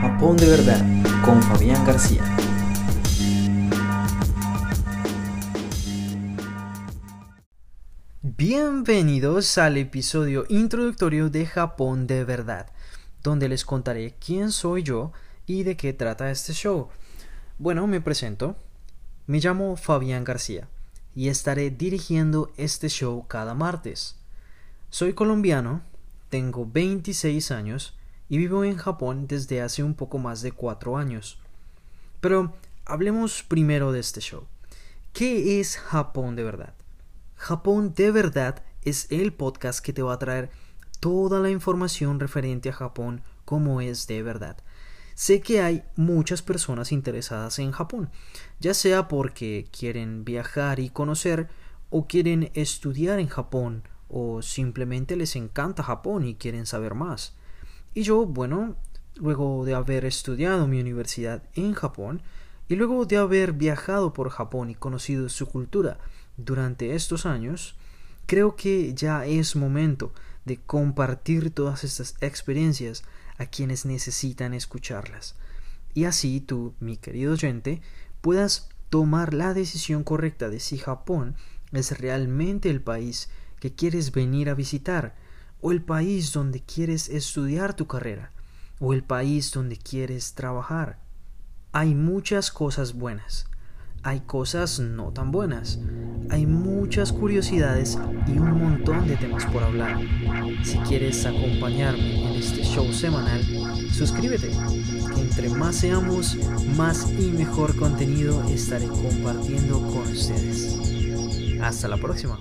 Japón de verdad con Fabián García. Bienvenidos al episodio introductorio de Japón de verdad, donde les contaré quién soy yo y de qué trata este show. Bueno, me presento. Me llamo Fabián García y estaré dirigiendo este show cada martes. Soy colombiano, tengo 26 años y vivo en Japón desde hace un poco más de 4 años. Pero hablemos primero de este show. ¿Qué es Japón de verdad? Japón de verdad es el podcast que te va a traer toda la información referente a Japón como es de verdad. Sé que hay muchas personas interesadas en Japón, ya sea porque quieren viajar y conocer o quieren estudiar en Japón o simplemente les encanta Japón y quieren saber más. Y yo, bueno, luego de haber estudiado mi universidad en Japón y luego de haber viajado por Japón y conocido su cultura durante estos años, creo que ya es momento de compartir todas estas experiencias a quienes necesitan escucharlas. Y así tú, mi querido oyente, puedas tomar la decisión correcta de si Japón es realmente el país que quieres venir a visitar, o el país donde quieres estudiar tu carrera, o el país donde quieres trabajar. Hay muchas cosas buenas, hay cosas no tan buenas, hay muchas curiosidades y un montón de temas por hablar. Si quieres acompañarme en este show semanal, suscríbete, entre más seamos, más y mejor contenido estaré compartiendo con ustedes. Hasta la próxima.